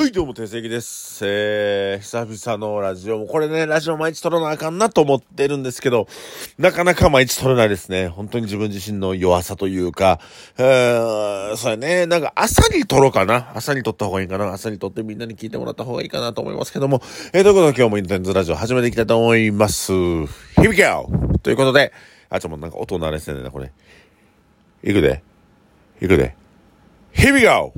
はい、どうも、定石です。えー、久々のラジオも、これね、ラジオ毎日撮らなあかんなと思ってるんですけど、なかなか毎日撮れないですね。本当に自分自身の弱さというか、えー、そうやね、なんか朝に撮ろうかな。朝に撮った方がいいかな。朝に撮ってみんなに聞いてもらった方がいいかなと思いますけども、えー、ということで今日もインテンズラジオ始めていきたいと思います。Here we go! ということで、あ、ちょ、もうなんか音鳴れてんね、これ。いくで。いくで。Here we go!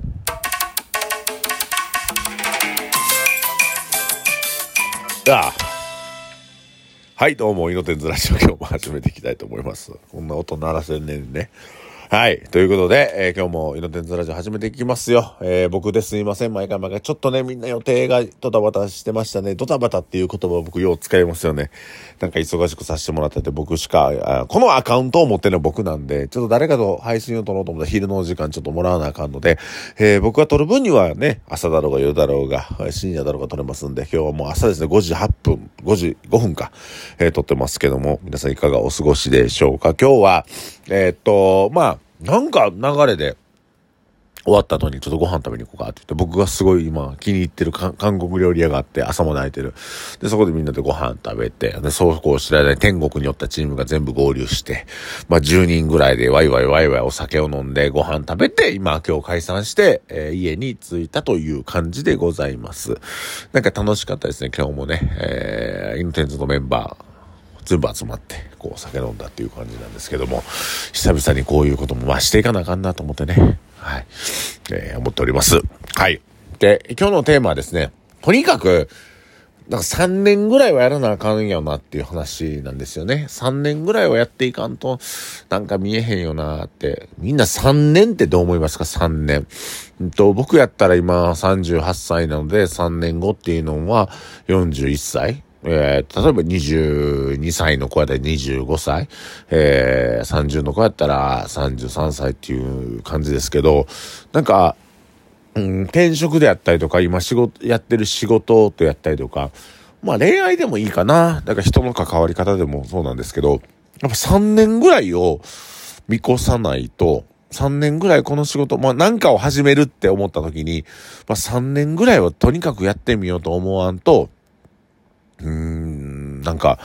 あはい、どうも、イノテンズラジオ今日も始めていきたいと思います。こんな音鳴らせんねんね。はい。ということで、えー、今日もイノテンズラジオ始めていきますよ。えー、僕ですいません。毎回毎回。ちょっとね、みんな予定がドタバタしてましたね。ドタバタっていう言葉を僕よう使いますよね。なんか忙しくさせてもらってて、僕しか、このアカウントを持ってるのは僕なんで、ちょっと誰かと配信を撮ろうと思ったら昼の時間ちょっともらわなあかんので、えー、僕が撮る分にはね、朝だろうが夜だろうが、深夜だろうが撮れますんで、今日はもう朝ですね、5時8分、5時5分か、えー、撮ってますけども、皆さんいかがお過ごしでしょうか。今日は、えー、っと、まあ、なんか流れで、終わった後にちょっとご飯食べに行こうかって言って、僕がすごい今気に入ってる韓国料理屋があって朝も泣いてる。で、そこでみんなでご飯食べて、で、そうこうしてる間に天国に寄ったチームが全部合流して、まあ10人ぐらいでワイワイワイワイお酒を飲んでご飯食べて、今今日解散して、えー、家に着いたという感じでございます。なんか楽しかったですね、今日もね、えー、インテンズのメンバー、全部集まって、こう酒飲んだっていう感じなんですけども、久々にこういうことも増していかなあかんなと思ってね、はい、えー、思っております。はい。で、今日のテーマはですね、とにかく、なんか3年ぐらいはやらなあかんやなっていう話なんですよね。3年ぐらいはやっていかんと、なんか見えへんよなって。みんな3年ってどう思いますか ?3 年。んと、僕やったら今38歳なので、3年後っていうのは41歳。えー、例えば22歳の子やったら25歳、えー、30の子やったら33歳っていう感じですけど、なんか、うん、転職であったりとか、今仕事、やってる仕事とやったりとか、まあ恋愛でもいいかな。だから人の関わり方でもそうなんですけど、やっぱ3年ぐらいを見越さないと、3年ぐらいこの仕事、まあ何かを始めるって思った時に、まあ3年ぐらいはとにかくやってみようと思わんと、うーん、なんか、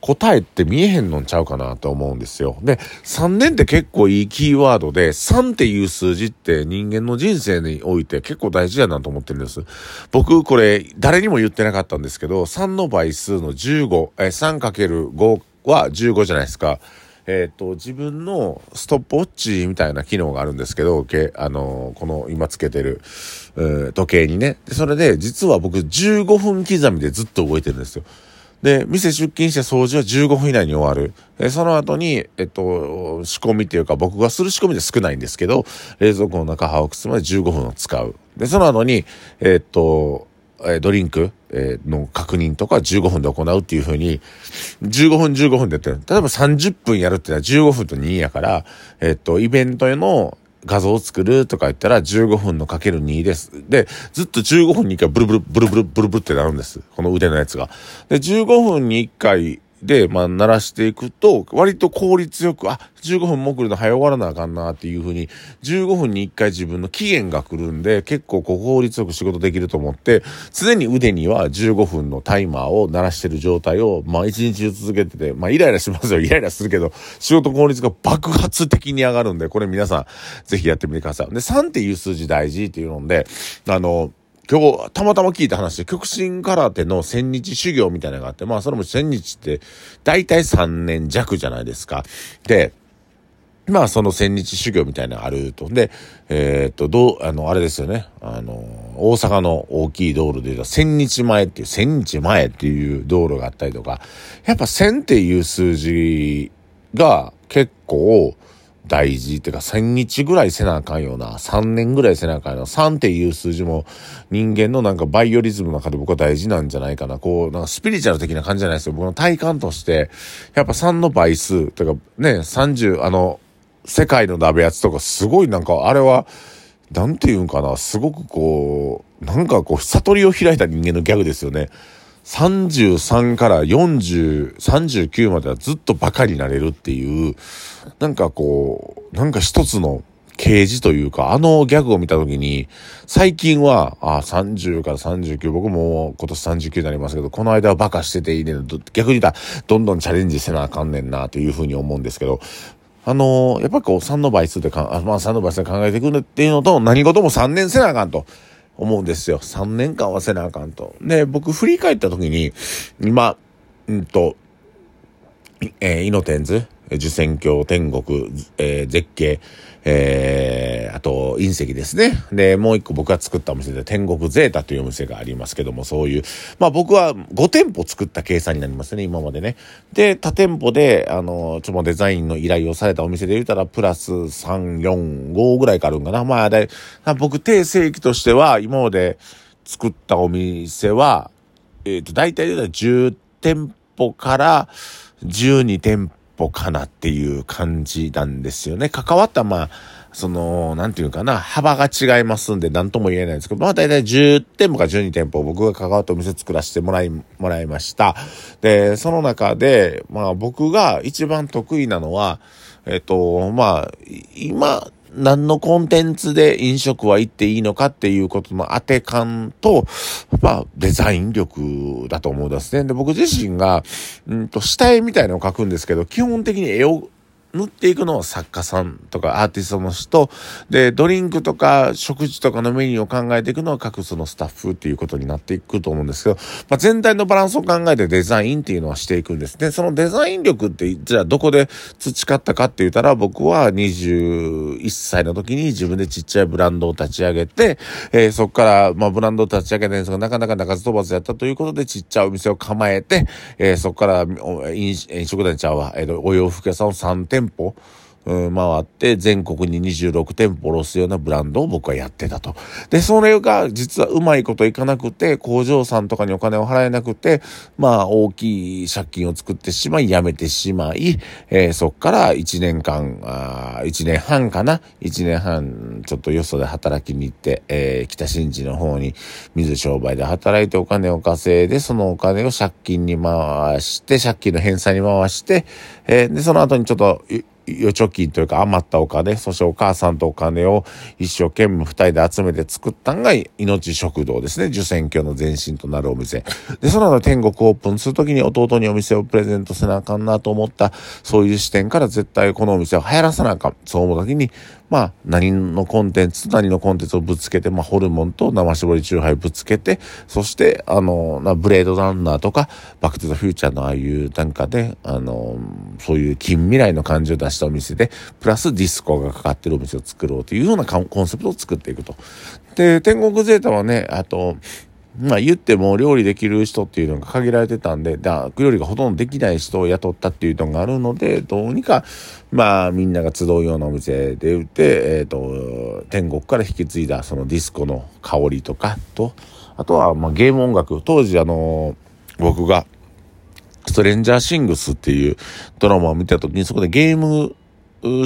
答えって見えへんのんちゃうかなと思うんですよ。で、3年って結構いいキーワードで、3っていう数字って人間の人生において結構大事だなと思ってるんです。僕、これ、誰にも言ってなかったんですけど、3の倍数の15、え、3×5 は15じゃないですか。えっ、ー、と、自分のストップウォッチみたいな機能があるんですけど、けあのー、この今つけてる、時計にね。で、それで、実は僕15分刻みでずっと動いてるんですよ。で、店出勤して掃除は15分以内に終わる。で、その後に、えっと、仕込みっていうか僕がする仕込みで少ないんですけど、冷蔵庫の中歯をくすまで15分を使う。で、その後に、えっと、えドリンク、えの確認とか15分で行うっていうふうに、15分15分でやってる。例えば30分やるってのは15分と2やから、えっと、イベントへの画像を作るとか言ったら15分のかける2です。で、ずっと15分に1回ブルブル、ブルブル、ブルブルってなるんです。この腕のやつが。で、15分に1回で、まあ、鳴らしていくと、割と効率よく、あ、15分も来るの早終わらなあかんなっていうふうに、15分に1回自分の期限が来るんで、結構こう効率よく仕事できると思って、常に腕には15分のタイマーを鳴らしてる状態を、まあ、1日中続けてて、まあ、イライラしますよ。イライラするけど、仕事効率が爆発的に上がるんで、これ皆さん、ぜひやってみてください。で、3っていう数字大事っていうので、あの、今日、たまたま聞いた話で、極真空手の千日修行みたいなのがあって、まあ、それも千日って、だいたい3年弱じゃないですか。で、まあ、その千日修行みたいなのがあると。で、えー、っと、どう、あの、あれですよね。あの、大阪の大きい道路で言うと、千日前っていう、千日前っていう道路があったりとか、やっぱ千っていう数字が結構、大事っていうか1000日ぐらいせなあかんような、3年ぐらいせなあかんような、3っていう数字も人間のなんかバイオリズムの中で僕は大事なんじゃないかな。こう、なんかスピリチュアル的な感じじゃないですよ。僕の体感として、やっぱ3の倍数、というかね、30、あの、世界の鍋やつとかすごいなんかあれは、なんて言うんかな、すごくこう、なんかこう、悟りを開いた人間のギャグですよね。33から40、39まではずっとバカになれるっていう、なんかこう、なんか一つの刑事というか、あのギャグを見たときに、最近は、あ、30から39、僕も今年39になりますけど、この間はバカしてていいね。逆に言ったら、どんどんチャレンジせなあかんねんな、というふうに思うんですけど、あのー、やっぱこう3の倍数でか、まあ3の倍数で考えていくっていうのと、何事も3年せなあかんと思うんですよ。3年間はせなあかんと。で、僕振り返った時に、今、うんと、えー、イノテンズ、受選鏡、天国、えー、絶景、えー、あと、隕石ですね。で、もう一個僕が作ったお店で天国ゼータというお店がありますけども、そういう、まあ僕は5店舗作った計算になりますね、今までね。で、他店舗で、あの、ちょっとデザインの依頼をされたお店で言ったら、プラス3、4、5ぐらいかあるんかな。まあ、で、僕、定正規としては、今まで作ったお店は、えっ、ー、と、大体で10店舗から、12店舗かなっていう感じなんですよね。関わった、まあ、その、なんていうかな、幅が違いますんで、なんとも言えないんですけど、まあ大体10店舗か12店舗僕が関わってお店作らせてもらい、もらいました。で、その中で、まあ僕が一番得意なのは、えっと、まあ、今、何のコンテンツで飲食は行っていいのかっていうことの当て感と、まあ、デザイン力だと思うんですね。で、僕自身が、うんと、下絵みたいなのを描くんですけど、基本的に絵を塗っていくのは作家さんとかアーティストの人、で、ドリンクとか食事とかのメニューを考えていくのは各そのスタッフっていうことになっていくと思うんですけど、まあ、全体のバランスを考えてデザインっていうのはしていくんですね。そのデザイン力って、じゃあどこで培ったかって言ったら、僕は21歳の時に自分でちっちゃいブランドを立ち上げて、えー、そこから、まあ、ブランドを立ち上げたんですが、なかなか鳴かず飛ばずやったということで、ちっちゃいお店を構えて、えー、そこから飲食店ちゃうわ、えー、お洋服屋さんを3店舗、tiempo うん、回って全国に26店舗卸すようなブランドを僕はやってたと。で、それが実はうまいこといかなくて、工場さんとかにお金を払えなくて、まあ大きい借金を作ってしまい、辞めてしまい、えー、そっから1年間、あ1年半かな ?1 年半、ちょっとよそで働きに行って、えー、北新地の方に水商売で働いてお金を稼いで、そのお金を借金に回して、借金の返済に回して、えー、で、その後にちょっと、預貯金というか余ったお金、そしてお母さんとお金を一生懸命二人で集めて作ったんが命食堂ですね。受選挙の前身となるお店。で、その後天国オープンするときに弟にお店をプレゼントせなあかんなと思った、そういう視点から絶対このお店を流行らさなあかん。そう思うときに、まあ、何のコンテンツと何のコンテンツをぶつけて、まあ、ホルモンと生搾りチューハイぶつけて、そして、あの、なブレードランナーとか、バックトゥザフューチャーのああいうなんかで、あの、そういう近未来の感じを出してたお店で、プラスディスコがかかってるお店を作ろうというようなコンセプトを作っていくと。で、天国ゼータはね、あと、まあ言っても料理できる人っていうのが限られてたんで、だ料理がほとんどできない人を雇ったっていうのがあるので、どうにか、まあみんなが集うようなお店で売って、えっ、ー、と、天国から引き継いだそのディスコの香りとかと、あとはまあゲーム音楽、当時あの、僕が、ストレンジャーシングスっていうドラマを見た時にそこでゲーム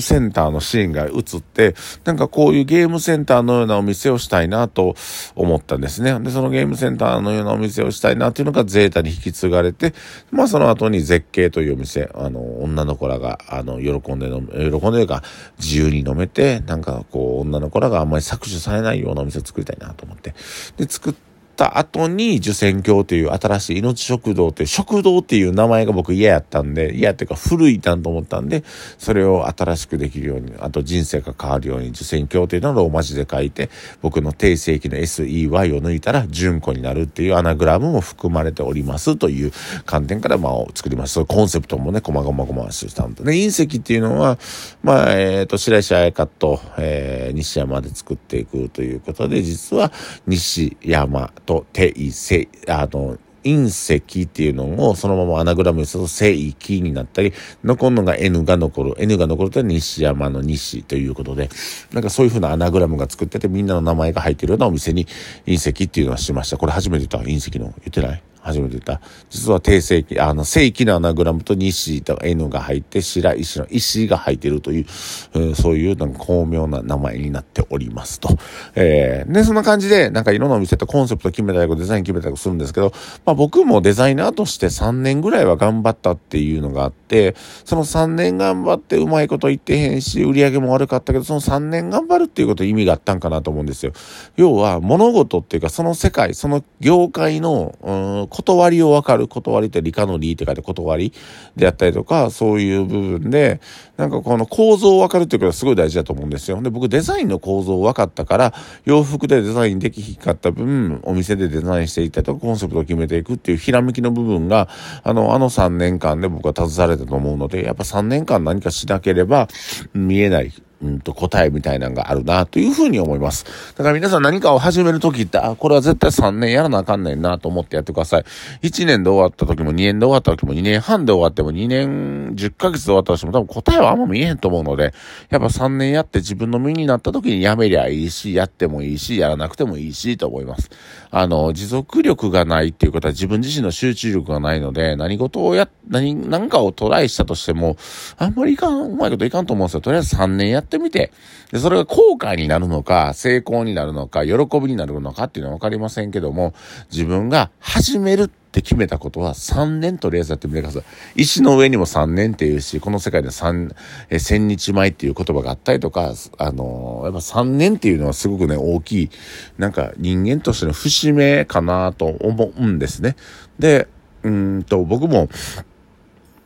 センターのシーンが映って、なんかこういうゲームセンターのようなお店をしたいなと思ったんですね。で、そのゲームセンターのようなお店をしたいなっていうのがゼータに引き継がれて、まあその後に絶景というお店、あの、女の子らが、あの、喜んで飲め、喜んでるか、自由に飲めて、なんかこう、女の子らがあんまり搾取されないようなお店を作りたいなと思って。で、作って、った後に受選教という新しい命食堂という食堂っていう名前が僕嫌やったんで、嫌っていうか古いなと思ったんで、それを新しくできるように、あと人生が変わるように受選教というのをローマ字で書いて、僕の定世紀の SEY を抜いたら純子になるっていうアナグラムも含まれておりますという観点からまあ作りました。コンセプトもね、細々細ししたんで、隕石っていうのは、まあ、えっ、ー、と、白石彩香と、えー、西山で作っていくということで、実は西山とと定石、あの、隕石っていうのをそのままアナグラムにすると聖域になったり、残るのが N が残る。N が残ると西山の西ということで、なんかそういうふうなアナグラムが作っててみんなの名前が入ってるようなお店に隕石っていうのはしました。これ初めて言った隕石の言ってない？初めて言った。実は定世紀、あの、正規のアナグラムと西と N が入って、白石の石が入っているという、えー、そういうなんか巧妙な名前になっておりますと。えー、で、そんな感じで、なんかいろんなお店とコンセプト決めたり、デザイン決めたりするんですけど、まあ僕もデザイナーとして3年ぐらいは頑張ったっていうのがあって、その3年頑張ってうまいこと言ってへんし、売り上げも悪かったけど、その3年頑張るっていうこと意味があったんかなと思うんですよ。要は、物事っていうか、その世界、その業界の、うん、断りを分かる。断りって理科の理って書いて断りであったりとか、そういう部分で、なんかこの構造を分かるっていうことはすごい大事だと思うんですよ。で、僕デザインの構造を分かったから、洋服でデザインできひんかった分、お店でデザインしていったりとか、コンセプトを決めていくっていうひらめきの部分が、あの、あの3年間で僕は携われたと思うので、やっぱ3年間何かしなければ見えないうんと答えみたいなのがあるなというふうに思います。だから皆さん何かを始めるときって、あ、これは絶対3年やらなあかんねんなと思ってやってください。1年で終わった時も2年で終わった時も2年半で終わっても2年10ヶ月で終わったとしても多分答えはあんま見えへんと思うので、やっぱ3年やって自分の身になった時にやめりゃいいし、やってもいいし、やらなくてもいいしと思います。あの、持続力がないっていうことは自分自身の集中力がないので、何事をや、何、何かをトライしたとしても、あんまりいかん、うまいこといかんと思うんですよ。とりあえず3年やってみて、で、それが後悔になるのか、成功になるのか、喜びになるのかっていうのはわかりませんけども、自分が始めるって決めたことは3年とりあえずやってみてください。石の上にも3年っていうし、この世界で3、え、千日前っていう言葉があったりとか、あのー、やっぱ3年っていうのはすごくね、大きい、なんか人間としての節目かなと思うんですね。で、うんと、僕も、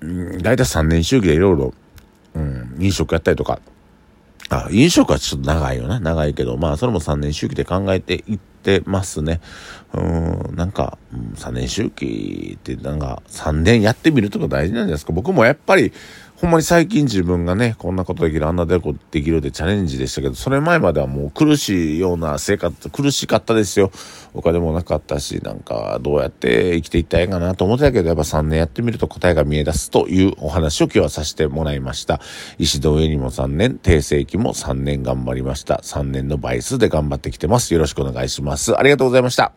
うん、だいたい3年周期でいろいろ、うん、飲食やったりとか、あ、飲食はちょっと長いよな。長いけど、まあ、それも3年周期で考えていってますね。うん、なんか、3年周期ってなんか、3年やってみるとか大事なんじゃないですか。僕もやっぱり、ほんまに最近自分がね、こんなことできる、あんなでこできるでチャレンジでしたけど、それ前まではもう苦しいような生活、苦しかったですよ。お金もなかったし、なんかどうやって生きていったらいいかなと思ってたけど、やっぱ3年やってみると答えが見え出すというお話を今日はさせてもらいました。石戸上にも3年、定世紀も3年頑張りました。3年の倍数で頑張ってきてます。よろしくお願いします。ありがとうございました。